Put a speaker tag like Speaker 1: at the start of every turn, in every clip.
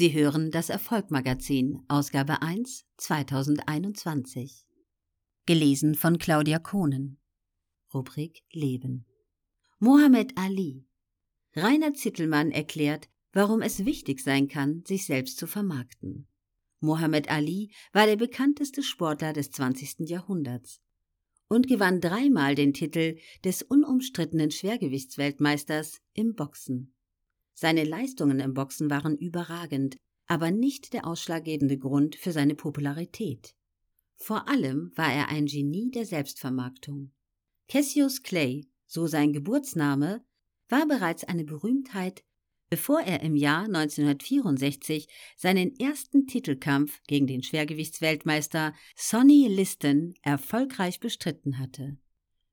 Speaker 1: Sie hören das Erfolgmagazin, Ausgabe 1, 2021. Gelesen von Claudia Kohnen. Rubrik Leben. Mohammed Ali. Rainer Zittelmann erklärt, warum es wichtig sein kann, sich selbst zu vermarkten. Mohammed Ali war der bekannteste Sportler des 20. Jahrhunderts und gewann dreimal den Titel des unumstrittenen Schwergewichtsweltmeisters im Boxen. Seine Leistungen im Boxen waren überragend, aber nicht der ausschlaggebende Grund für seine Popularität. Vor allem war er ein Genie der Selbstvermarktung. Cassius Clay, so sein Geburtsname, war bereits eine Berühmtheit, bevor er im Jahr 1964 seinen ersten Titelkampf gegen den Schwergewichtsweltmeister Sonny Liston erfolgreich bestritten hatte.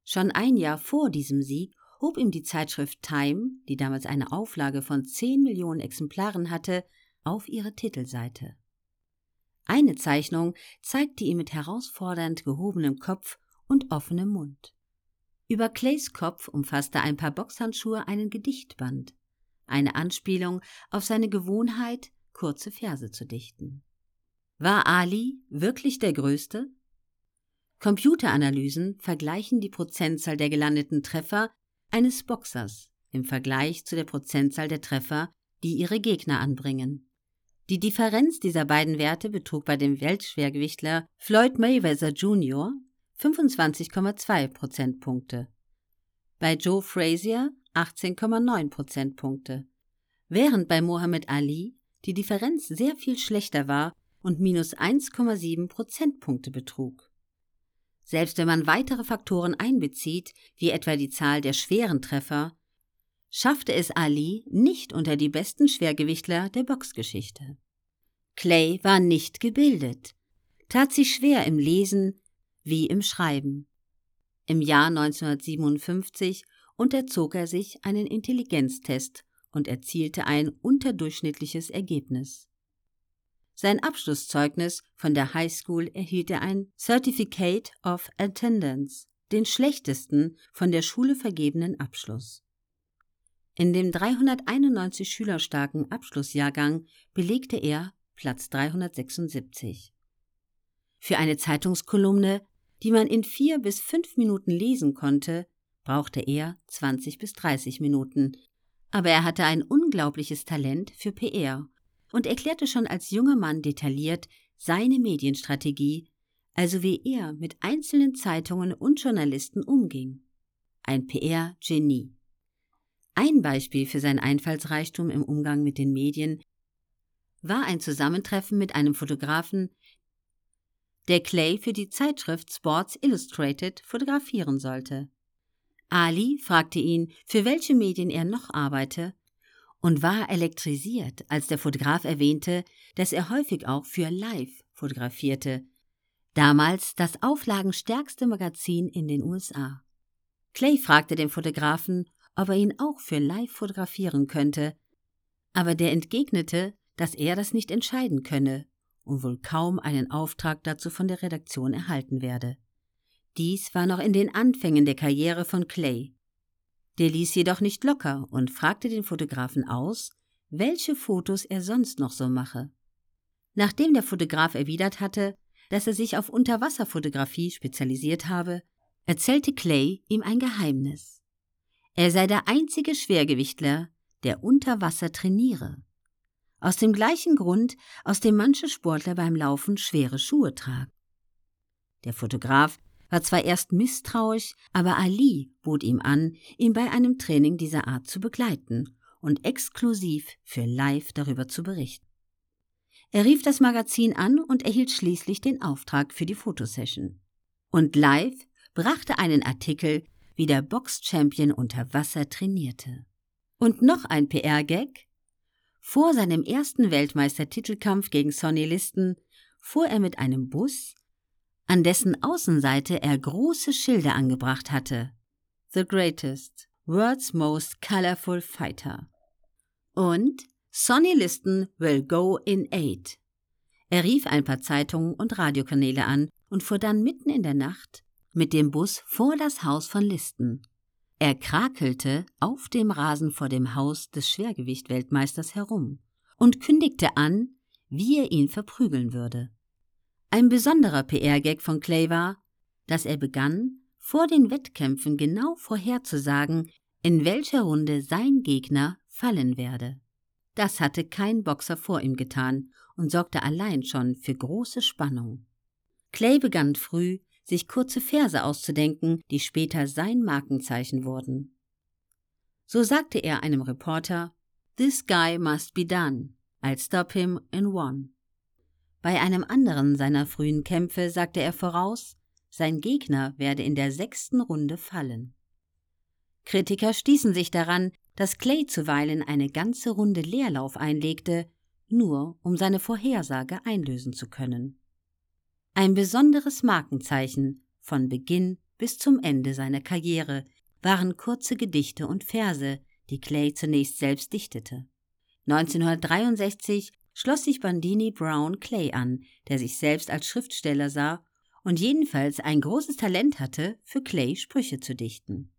Speaker 1: Schon ein Jahr vor diesem Sieg hob ihm die Zeitschrift Time, die damals eine Auflage von 10 Millionen Exemplaren hatte, auf ihre Titelseite. Eine Zeichnung zeigte ihn mit herausfordernd gehobenem Kopf und offenem Mund. Über Clays Kopf umfasste ein paar Boxhandschuhe einen Gedichtband, eine Anspielung auf seine Gewohnheit, kurze Verse zu dichten. War Ali wirklich der Größte? Computeranalysen vergleichen die Prozentzahl der gelandeten Treffer eines Boxers im Vergleich zu der Prozentzahl der Treffer, die ihre Gegner anbringen. Die Differenz dieser beiden Werte betrug bei dem Weltschwergewichtler Floyd Mayweather Jr. 25,2 Prozentpunkte, bei Joe Frazier 18,9 Prozentpunkte, während bei Mohammed Ali die Differenz sehr viel schlechter war und minus 1,7 Prozentpunkte betrug. Selbst wenn man weitere Faktoren einbezieht, wie etwa die Zahl der schweren Treffer, schaffte es Ali nicht unter die besten Schwergewichtler der Boxgeschichte. Clay war nicht gebildet, tat sich schwer im Lesen wie im Schreiben. Im Jahr 1957 unterzog er sich einen Intelligenztest und erzielte ein unterdurchschnittliches Ergebnis. Sein Abschlusszeugnis von der High School erhielt er ein Certificate of Attendance, den schlechtesten von der Schule vergebenen Abschluss. In dem 391 Schüler starken Abschlussjahrgang belegte er Platz 376. Für eine Zeitungskolumne, die man in vier bis fünf Minuten lesen konnte, brauchte er 20 bis 30 Minuten, aber er hatte ein unglaubliches Talent für PR und erklärte schon als junger Mann detailliert seine Medienstrategie, also wie er mit einzelnen Zeitungen und Journalisten umging. Ein PR-Genie. Ein Beispiel für sein Einfallsreichtum im Umgang mit den Medien war ein Zusammentreffen mit einem Fotografen, der Clay für die Zeitschrift Sports Illustrated fotografieren sollte. Ali fragte ihn, für welche Medien er noch arbeite, und war elektrisiert, als der Fotograf erwähnte, dass er häufig auch für Live fotografierte, damals das auflagenstärkste Magazin in den USA. Clay fragte den Fotografen, ob er ihn auch für Live fotografieren könnte, aber der entgegnete, dass er das nicht entscheiden könne und wohl kaum einen Auftrag dazu von der Redaktion erhalten werde. Dies war noch in den Anfängen der Karriere von Clay. Der ließ jedoch nicht locker und fragte den Fotografen aus, welche Fotos er sonst noch so mache. Nachdem der Fotograf erwidert hatte, dass er sich auf Unterwasserfotografie spezialisiert habe, erzählte Clay ihm ein Geheimnis. Er sei der einzige Schwergewichtler, der unter Wasser trainiere. Aus dem gleichen Grund, aus dem manche Sportler beim Laufen schwere Schuhe tragen. Der Fotograf war zwar erst misstrauisch, aber Ali bot ihm an, ihn bei einem Training dieser Art zu begleiten und exklusiv für Live darüber zu berichten. Er rief das Magazin an und erhielt schließlich den Auftrag für die Fotosession. Und Live brachte einen Artikel, wie der Box-Champion unter Wasser trainierte. Und noch ein PR-Gag. Vor seinem ersten Weltmeistertitelkampf gegen Sonny Liston fuhr er mit einem Bus an dessen Außenseite er große Schilder angebracht hatte. The Greatest, World's Most Colorful Fighter. Und Sonny Liston will go in eight. Er rief ein paar Zeitungen und Radiokanäle an und fuhr dann mitten in der Nacht mit dem Bus vor das Haus von Liston. Er krakelte auf dem Rasen vor dem Haus des Schwergewichtweltmeisters herum und kündigte an, wie er ihn verprügeln würde. Ein besonderer PR-Gag von Clay war, dass er begann, vor den Wettkämpfen genau vorherzusagen, in welcher Runde sein Gegner fallen werde. Das hatte kein Boxer vor ihm getan und sorgte allein schon für große Spannung. Clay begann früh, sich kurze Verse auszudenken, die später sein Markenzeichen wurden. So sagte er einem Reporter, This guy must be done. I'll stop him in one. Bei einem anderen seiner frühen Kämpfe sagte er voraus, sein Gegner werde in der sechsten Runde fallen. Kritiker stießen sich daran, dass Clay zuweilen eine ganze Runde Leerlauf einlegte, nur um seine Vorhersage einlösen zu können. Ein besonderes Markenzeichen von Beginn bis zum Ende seiner Karriere waren kurze Gedichte und Verse, die Clay zunächst selbst dichtete. 1963 schloss sich Bandini Brown Clay an, der sich selbst als Schriftsteller sah und jedenfalls ein großes Talent hatte, für Clay Sprüche zu dichten.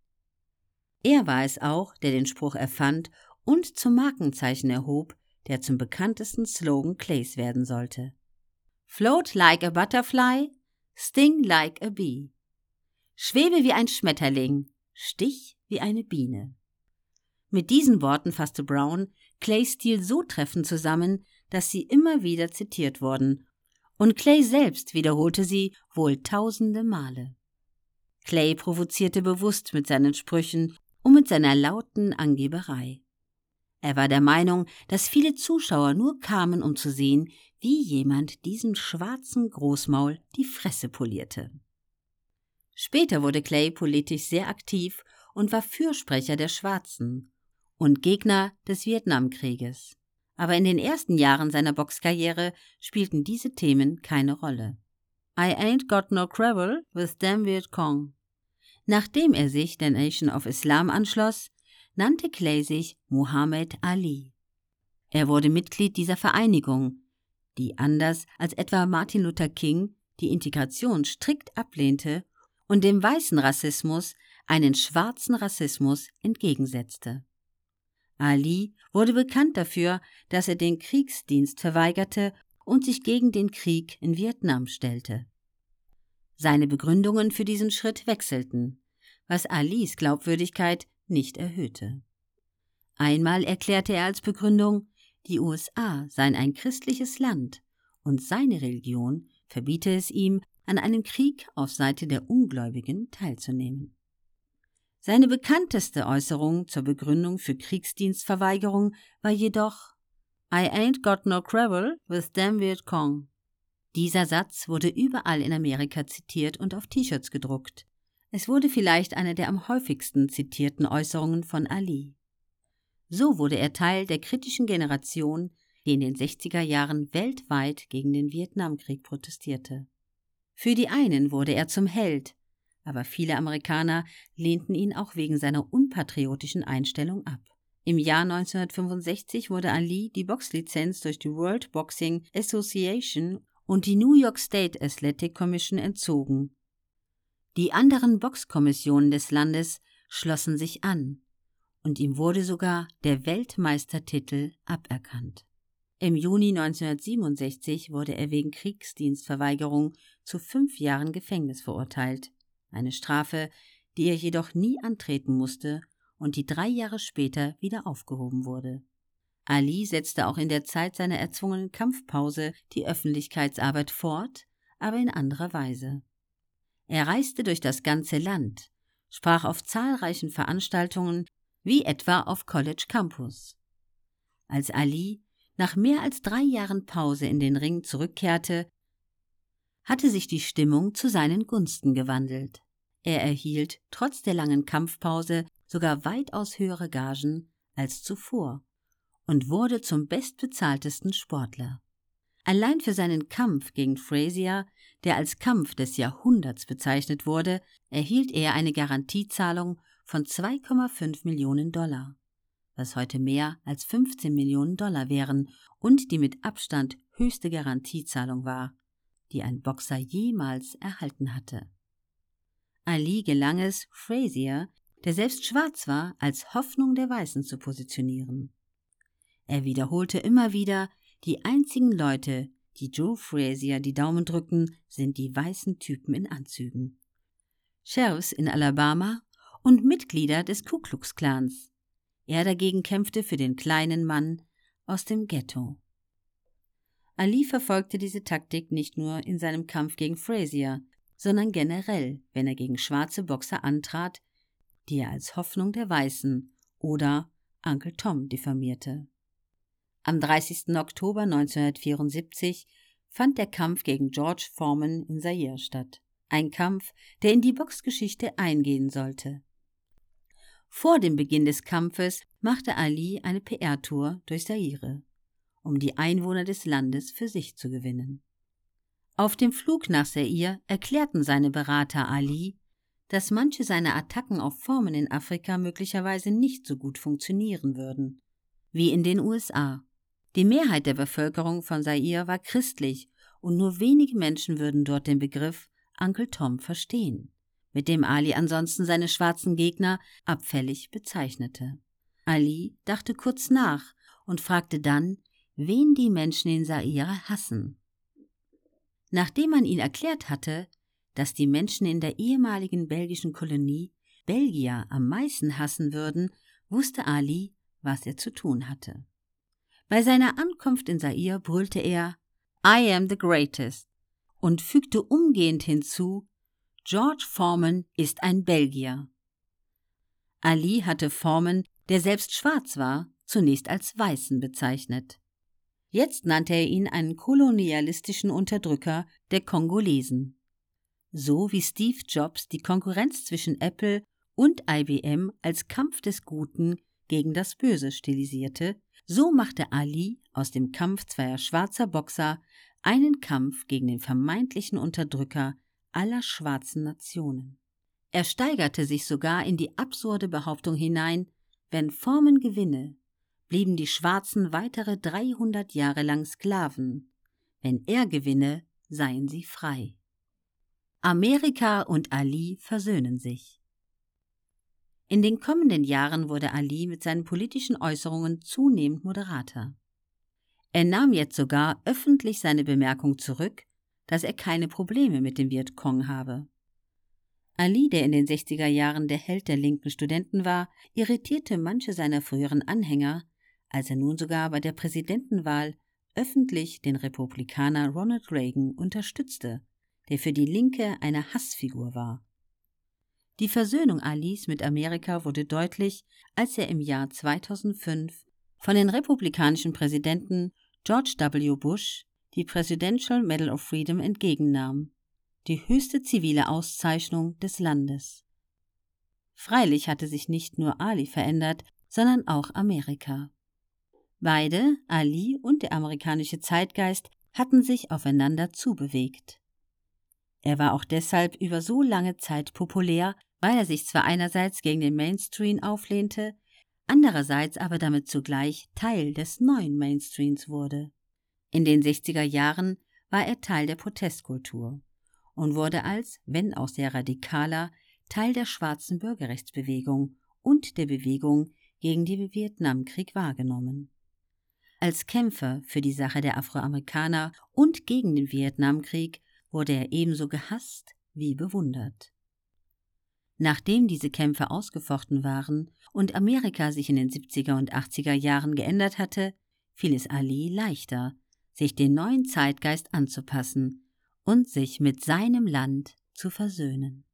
Speaker 1: Er war es auch, der den Spruch erfand und zum Markenzeichen erhob, der zum bekanntesten Slogan Clays werden sollte. Float like a butterfly, sting like a bee. Schwebe wie ein Schmetterling, stich wie eine Biene. Mit diesen Worten fasste Brown Clays Stil so treffend zusammen, dass sie immer wieder zitiert wurden, und Clay selbst wiederholte sie wohl tausende Male. Clay provozierte bewusst mit seinen Sprüchen und mit seiner lauten Angeberei. Er war der Meinung, dass viele Zuschauer nur kamen, um zu sehen, wie jemand diesem schwarzen Großmaul die Fresse polierte. Später wurde Clay politisch sehr aktiv und war Fürsprecher der Schwarzen und Gegner des Vietnamkrieges. Aber in den ersten Jahren seiner Boxkarriere spielten diese Themen keine Rolle. I ain't got no quarrel with them Viet Cong. Nachdem er sich der Nation of Islam anschloss, nannte Clay sich Muhammad Ali. Er wurde Mitglied dieser Vereinigung, die anders als etwa Martin Luther King die Integration strikt ablehnte und dem weißen Rassismus einen schwarzen Rassismus entgegensetzte. Ali wurde bekannt dafür, dass er den Kriegsdienst verweigerte und sich gegen den Krieg in Vietnam stellte. Seine Begründungen für diesen Schritt wechselten, was Alis Glaubwürdigkeit nicht erhöhte. Einmal erklärte er als Begründung, die USA seien ein christliches Land und seine Religion verbiete es ihm, an einem Krieg auf Seite der Ungläubigen teilzunehmen. Seine bekannteste Äußerung zur Begründung für Kriegsdienstverweigerung war jedoch I ain't got no quarrel with them Viet Cong. Dieser Satz wurde überall in Amerika zitiert und auf T-Shirts gedruckt. Es wurde vielleicht eine der am häufigsten zitierten Äußerungen von Ali. So wurde er Teil der kritischen Generation, die in den 60er Jahren weltweit gegen den Vietnamkrieg protestierte. Für die einen wurde er zum Held, aber viele Amerikaner lehnten ihn auch wegen seiner unpatriotischen Einstellung ab. Im Jahr 1965 wurde Ali die Boxlizenz durch die World Boxing Association und die New York State Athletic Commission entzogen die anderen Boxkommissionen des Landes schlossen sich an, und ihm wurde sogar der Weltmeistertitel aberkannt. Im Juni 1967 wurde er wegen Kriegsdienstverweigerung zu fünf Jahren Gefängnis verurteilt, eine Strafe, die er jedoch nie antreten musste und die drei Jahre später wieder aufgehoben wurde. Ali setzte auch in der Zeit seiner erzwungenen Kampfpause die Öffentlichkeitsarbeit fort, aber in anderer Weise. Er reiste durch das ganze Land, sprach auf zahlreichen Veranstaltungen, wie etwa auf College Campus. Als Ali nach mehr als drei Jahren Pause in den Ring zurückkehrte, hatte sich die Stimmung zu seinen Gunsten gewandelt. Er erhielt trotz der langen Kampfpause sogar weitaus höhere Gagen als zuvor und wurde zum bestbezahltesten Sportler. Allein für seinen Kampf gegen Frazier, der als Kampf des Jahrhunderts bezeichnet wurde, erhielt er eine Garantiezahlung von 2,5 Millionen Dollar, was heute mehr als 15 Millionen Dollar wären und die mit Abstand höchste Garantiezahlung war, die ein Boxer jemals erhalten hatte. Ali gelang es, Frazier, der selbst schwarz war, als Hoffnung der Weißen zu positionieren. Er wiederholte immer wieder, die einzigen Leute, die Joe Frazier die Daumen drücken, sind die weißen Typen in Anzügen. Sheriffs in Alabama und Mitglieder des Ku Klux Klans. Er dagegen kämpfte für den kleinen Mann aus dem Ghetto. Ali verfolgte diese Taktik nicht nur in seinem Kampf gegen Frazier, sondern generell, wenn er gegen schwarze Boxer antrat, die er als Hoffnung der Weißen oder Uncle Tom diffamierte. Am 30. Oktober 1974 fand der Kampf gegen George Foreman in Zaire statt. Ein Kampf, der in die Boxgeschichte eingehen sollte. Vor dem Beginn des Kampfes machte Ali eine PR-Tour durch Zaire um die Einwohner des Landes für sich zu gewinnen. Auf dem Flug nach Seir erklärten seine Berater Ali, dass manche seiner Attacken auf Formen in Afrika möglicherweise nicht so gut funktionieren würden wie in den USA. Die Mehrheit der Bevölkerung von Zaire war christlich und nur wenige Menschen würden dort den Begriff Uncle Tom verstehen, mit dem Ali ansonsten seine schwarzen Gegner abfällig bezeichnete. Ali dachte kurz nach und fragte dann, wen die Menschen in Saira hassen. Nachdem man ihn erklärt hatte, dass die Menschen in der ehemaligen belgischen Kolonie Belgier am meisten hassen würden, wusste Ali, was er zu tun hatte. Bei seiner Ankunft in Sair brüllte er I am the greatest und fügte umgehend hinzu George Foreman ist ein Belgier. Ali hatte Foreman, der selbst schwarz war, zunächst als Weißen bezeichnet. Jetzt nannte er ihn einen kolonialistischen Unterdrücker der Kongolesen. So wie Steve Jobs die Konkurrenz zwischen Apple und IBM als Kampf des Guten gegen das Böse stilisierte, so machte Ali aus dem Kampf zweier schwarzer Boxer einen Kampf gegen den vermeintlichen Unterdrücker aller schwarzen Nationen. Er steigerte sich sogar in die absurde Behauptung hinein, wenn Formen gewinne, blieben die Schwarzen weitere 300 Jahre lang Sklaven. Wenn er gewinne, seien sie frei. Amerika und Ali versöhnen sich. In den kommenden Jahren wurde Ali mit seinen politischen Äußerungen zunehmend moderater. Er nahm jetzt sogar öffentlich seine Bemerkung zurück, dass er keine Probleme mit dem Vietcong habe. Ali, der in den 60er Jahren der Held der linken Studenten war, irritierte manche seiner früheren Anhänger, als er nun sogar bei der Präsidentenwahl öffentlich den Republikaner Ronald Reagan unterstützte, der für die Linke eine Hassfigur war. Die Versöhnung Alis mit Amerika wurde deutlich, als er im Jahr 2005 von den republikanischen Präsidenten George W. Bush die Presidential Medal of Freedom entgegennahm, die höchste zivile Auszeichnung des Landes. Freilich hatte sich nicht nur Ali verändert, sondern auch Amerika. Beide, Ali und der amerikanische Zeitgeist, hatten sich aufeinander zubewegt. Er war auch deshalb über so lange Zeit populär, weil er sich zwar einerseits gegen den Mainstream auflehnte, andererseits aber damit zugleich Teil des neuen Mainstreams wurde. In den 60er Jahren war er Teil der Protestkultur und wurde als, wenn auch sehr radikaler, Teil der schwarzen Bürgerrechtsbewegung und der Bewegung gegen den Vietnamkrieg wahrgenommen. Als Kämpfer für die Sache der Afroamerikaner und gegen den Vietnamkrieg wurde er ebenso gehasst wie bewundert. Nachdem diese Kämpfe ausgefochten waren und Amerika sich in den 70er und 80er Jahren geändert hatte, fiel es Ali leichter, sich den neuen Zeitgeist anzupassen und sich mit seinem Land zu versöhnen.